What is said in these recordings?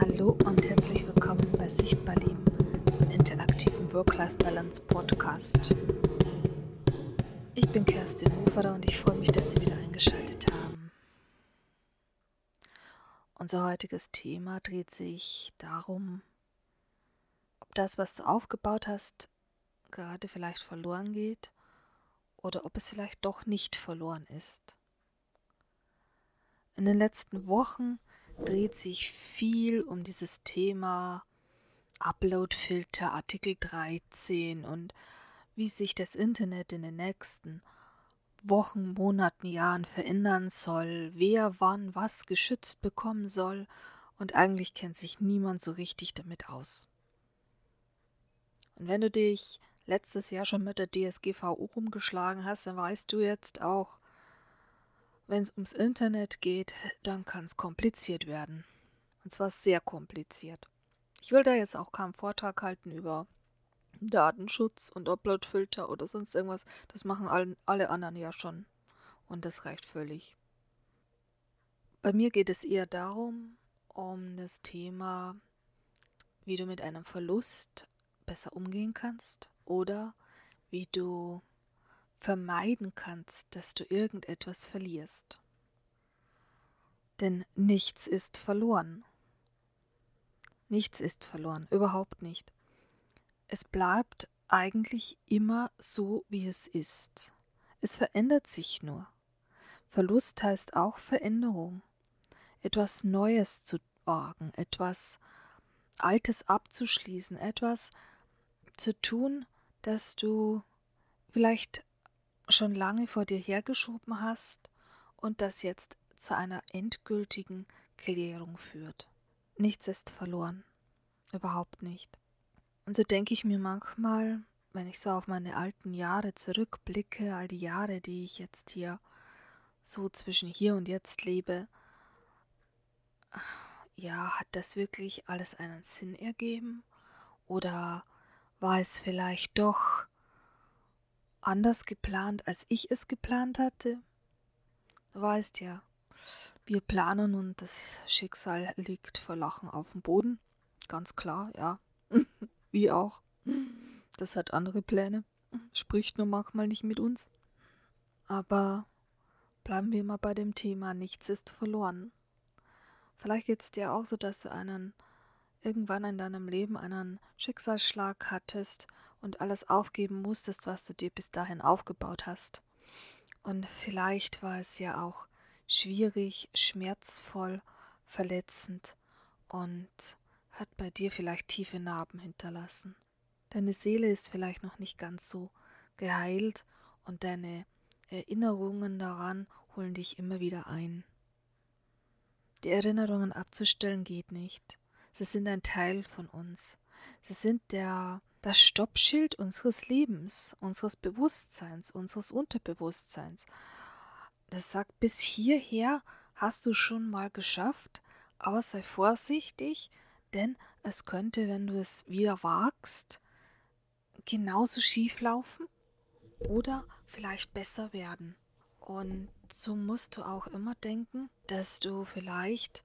Hallo und herzlich willkommen bei Sichtbar Leben, dem interaktiven Work-Life-Balance Podcast. Ich bin Kerstin Hoferer und ich freue mich, dass Sie wieder eingeschaltet haben. Unser heutiges Thema dreht sich darum, ob das, was du aufgebaut hast, gerade vielleicht verloren geht oder ob es vielleicht doch nicht verloren ist. In den letzten Wochen dreht sich viel um dieses Thema Uploadfilter, Artikel 13 und wie sich das Internet in den nächsten Wochen, Monaten, Jahren verändern soll, wer wann was geschützt bekommen soll, und eigentlich kennt sich niemand so richtig damit aus. Und wenn du dich letztes Jahr schon mit der DSGVO rumgeschlagen hast, dann weißt du jetzt auch, wenn es ums Internet geht, dann kann es kompliziert werden. Und zwar sehr kompliziert. Ich will da jetzt auch keinen Vortrag halten über Datenschutz und Uploadfilter oder sonst irgendwas. Das machen alle, alle anderen ja schon. Und das reicht völlig. Bei mir geht es eher darum, um das Thema, wie du mit einem Verlust besser umgehen kannst oder wie du vermeiden kannst, dass du irgendetwas verlierst. Denn nichts ist verloren. Nichts ist verloren, überhaupt nicht. Es bleibt eigentlich immer so, wie es ist. Es verändert sich nur. Verlust heißt auch Veränderung. Etwas Neues zu wagen, etwas Altes abzuschließen, etwas zu tun, das du vielleicht schon lange vor dir hergeschoben hast und das jetzt zu einer endgültigen Klärung führt. Nichts ist verloren. Überhaupt nicht. Und so denke ich mir manchmal, wenn ich so auf meine alten Jahre zurückblicke, all die Jahre, die ich jetzt hier so zwischen hier und jetzt lebe, ja, hat das wirklich alles einen Sinn ergeben? Oder war es vielleicht doch anders geplant, als ich es geplant hatte? Du weißt ja, wir planen und das Schicksal liegt vor Lachen auf dem Boden. Ganz klar, ja. Wie auch. Das hat andere Pläne. Spricht nur manchmal nicht mit uns. Aber bleiben wir mal bei dem Thema, nichts ist verloren. Vielleicht geht es dir auch so, dass du einen irgendwann in deinem Leben einen Schicksalsschlag hattest und alles aufgeben musstest, was du dir bis dahin aufgebaut hast. Und vielleicht war es ja auch schwierig, schmerzvoll, verletzend und hat bei dir vielleicht tiefe Narben hinterlassen. Deine Seele ist vielleicht noch nicht ganz so geheilt und deine Erinnerungen daran holen dich immer wieder ein. Die Erinnerungen abzustellen geht nicht. Sie sind ein Teil von uns. Sie sind der das Stoppschild unseres Lebens, unseres Bewusstseins, unseres Unterbewusstseins. Das sagt, bis hierher hast du schon mal geschafft, aber sei vorsichtig, denn es könnte, wenn du es wieder wagst, genauso schief laufen oder vielleicht besser werden. Und so musst du auch immer denken, dass du vielleicht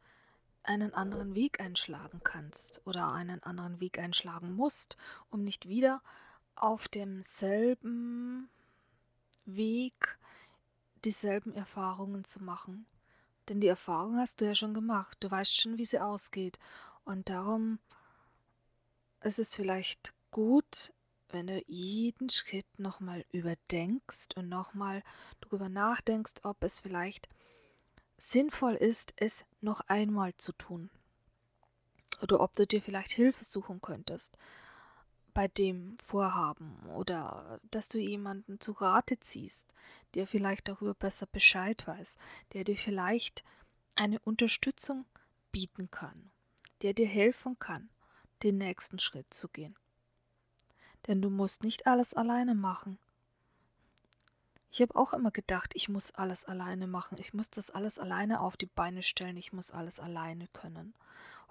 einen anderen Weg einschlagen kannst oder einen anderen Weg einschlagen musst, um nicht wieder auf demselben Weg dieselben Erfahrungen zu machen. Denn die Erfahrung hast du ja schon gemacht, du weißt schon, wie sie ausgeht. Und darum ist es vielleicht gut, wenn du jeden Schritt nochmal überdenkst und nochmal darüber nachdenkst, ob es vielleicht sinnvoll ist, es noch einmal zu tun. Oder ob du dir vielleicht Hilfe suchen könntest bei dem Vorhaben oder dass du jemanden zu Rate ziehst, der vielleicht darüber besser Bescheid weiß, der dir vielleicht eine Unterstützung bieten kann, der dir helfen kann, den nächsten Schritt zu gehen. Denn du musst nicht alles alleine machen. Ich habe auch immer gedacht, ich muss alles alleine machen, ich muss das alles alleine auf die Beine stellen, ich muss alles alleine können.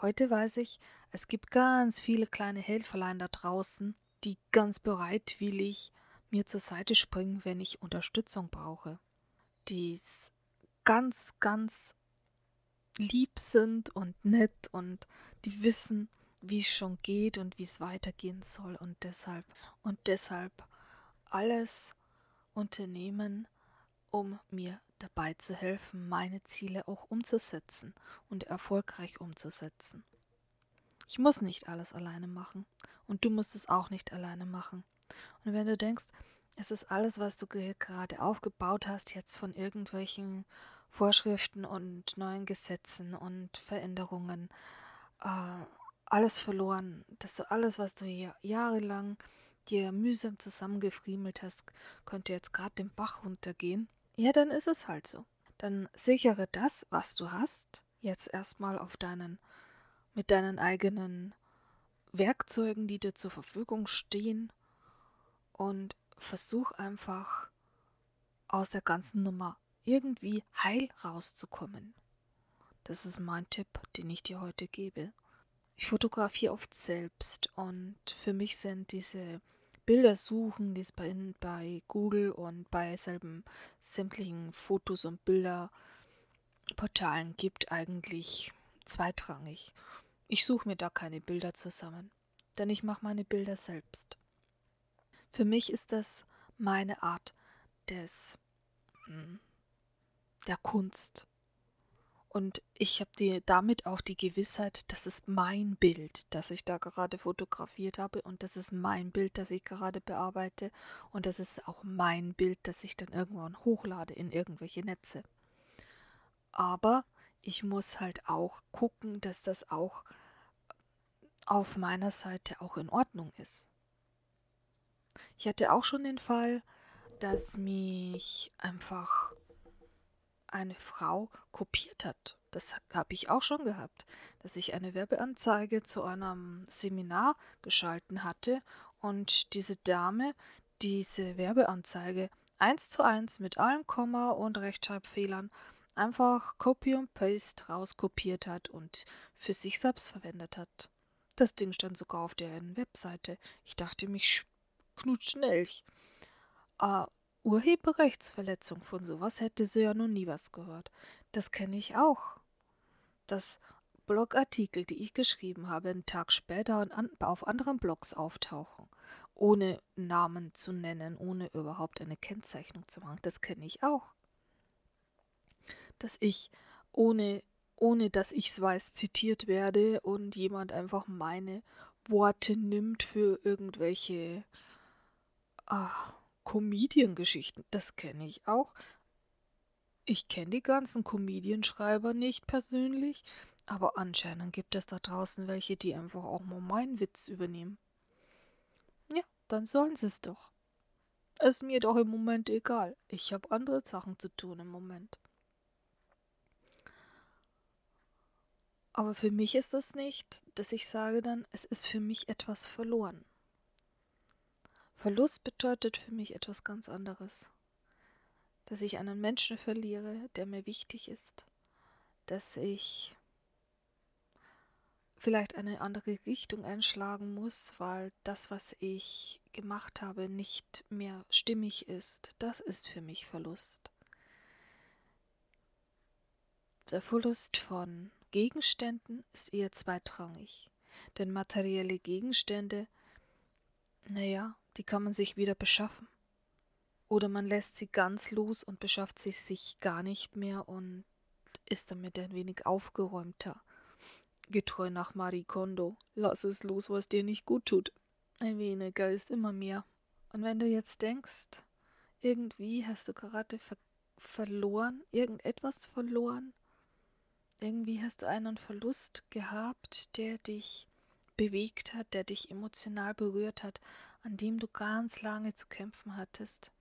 Heute weiß ich, es gibt ganz viele kleine Helferlein da draußen, die ganz bereitwillig mir zur Seite springen, wenn ich Unterstützung brauche. Die ganz, ganz lieb sind und nett und die wissen, wie es schon geht und wie es weitergehen soll und deshalb und deshalb alles unternehmen, um mir dabei zu helfen, meine Ziele auch umzusetzen und erfolgreich umzusetzen. Ich muss nicht alles alleine machen und du musst es auch nicht alleine machen. Und wenn du denkst, es ist alles, was du gerade aufgebaut hast, jetzt von irgendwelchen Vorschriften und neuen Gesetzen und Veränderungen, äh, alles verloren, dass du alles, was du hier jahrelang dir mühsam zusammengefriemelt hast, könnte jetzt gerade den Bach runtergehen, ja, dann ist es halt so. Dann sichere das, was du hast, jetzt erstmal auf deinen, mit deinen eigenen Werkzeugen, die dir zur Verfügung stehen und versuch einfach aus der ganzen Nummer irgendwie heil rauszukommen. Das ist mein Tipp, den ich dir heute gebe. Ich fotografiere oft selbst und für mich sind diese Bilder suchen, die es bei, bei Google und bei selben sämtlichen Fotos- und Bilderportalen gibt, eigentlich zweitrangig. Ich suche mir da keine Bilder zusammen, denn ich mache meine Bilder selbst. Für mich ist das meine Art des hm, der Kunst. Und ich habe damit auch die Gewissheit, das ist mein Bild, das ich da gerade fotografiert habe und das ist mein Bild, das ich gerade bearbeite und das ist auch mein Bild, das ich dann irgendwann hochlade in irgendwelche Netze. Aber ich muss halt auch gucken, dass das auch auf meiner Seite auch in Ordnung ist. Ich hatte auch schon den Fall, dass mich einfach eine Frau kopiert hat. Das habe ich auch schon gehabt, dass ich eine Werbeanzeige zu einem Seminar geschalten hatte und diese Dame diese Werbeanzeige eins zu eins mit allen Komma und Rechtschreibfehlern einfach Copy und Paste rauskopiert hat und für sich selbst verwendet hat. Das Ding stand sogar auf der Webseite. Ich dachte mich knutschnell. Äh, Urheberrechtsverletzung von sowas hätte sie ja noch nie was gehört. Das kenne ich auch. Dass Blogartikel, die ich geschrieben habe, einen Tag später auf anderen Blogs auftauchen, ohne Namen zu nennen, ohne überhaupt eine Kennzeichnung zu machen. Das kenne ich auch. Dass ich ohne, ohne dass ich es weiß, zitiert werde und jemand einfach meine Worte nimmt für irgendwelche ach, Comedian-Geschichten, das kenne ich auch. Ich kenne die ganzen Comedianschreiber nicht persönlich, aber anscheinend gibt es da draußen welche, die einfach auch mal meinen Witz übernehmen. Ja, dann sollen sie es doch. Ist mir doch im Moment egal. Ich habe andere Sachen zu tun im Moment. Aber für mich ist es nicht, dass ich sage dann, es ist für mich etwas verloren. Verlust bedeutet für mich etwas ganz anderes. Dass ich einen Menschen verliere, der mir wichtig ist. Dass ich vielleicht eine andere Richtung einschlagen muss, weil das, was ich gemacht habe, nicht mehr stimmig ist. Das ist für mich Verlust. Der Verlust von Gegenständen ist eher zweitrangig, denn materielle Gegenstände, naja, die kann man sich wieder beschaffen. Oder man lässt sie ganz los und beschafft sie sich gar nicht mehr und ist damit ein wenig aufgeräumter. Getreu nach Marie Kondo, lass es los, was dir nicht gut tut. Ein weniger ist immer mehr. Und wenn du jetzt denkst, irgendwie hast du gerade ver verloren, irgendetwas verloren, irgendwie hast du einen Verlust gehabt, der dich bewegt hat, der dich emotional berührt hat, an dem du ganz lange zu kämpfen hattest.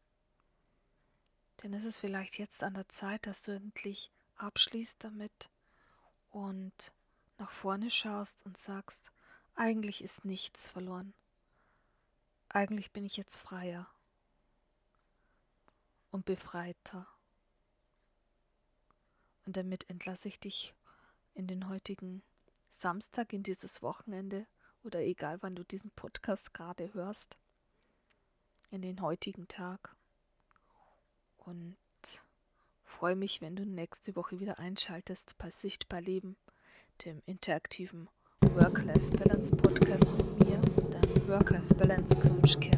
Denn es ist vielleicht jetzt an der Zeit, dass du endlich abschließt damit und nach vorne schaust und sagst, eigentlich ist nichts verloren. Eigentlich bin ich jetzt freier und befreiter. Und damit entlasse ich dich in den heutigen Samstag, in dieses Wochenende oder egal wann du diesen Podcast gerade hörst, in den heutigen Tag und freue mich, wenn du nächste Woche wieder einschaltest bei Sichtbar Leben, dem interaktiven Work-Life-Balance Podcast mit mir, deinem Work-Life-Balance Coach Kim.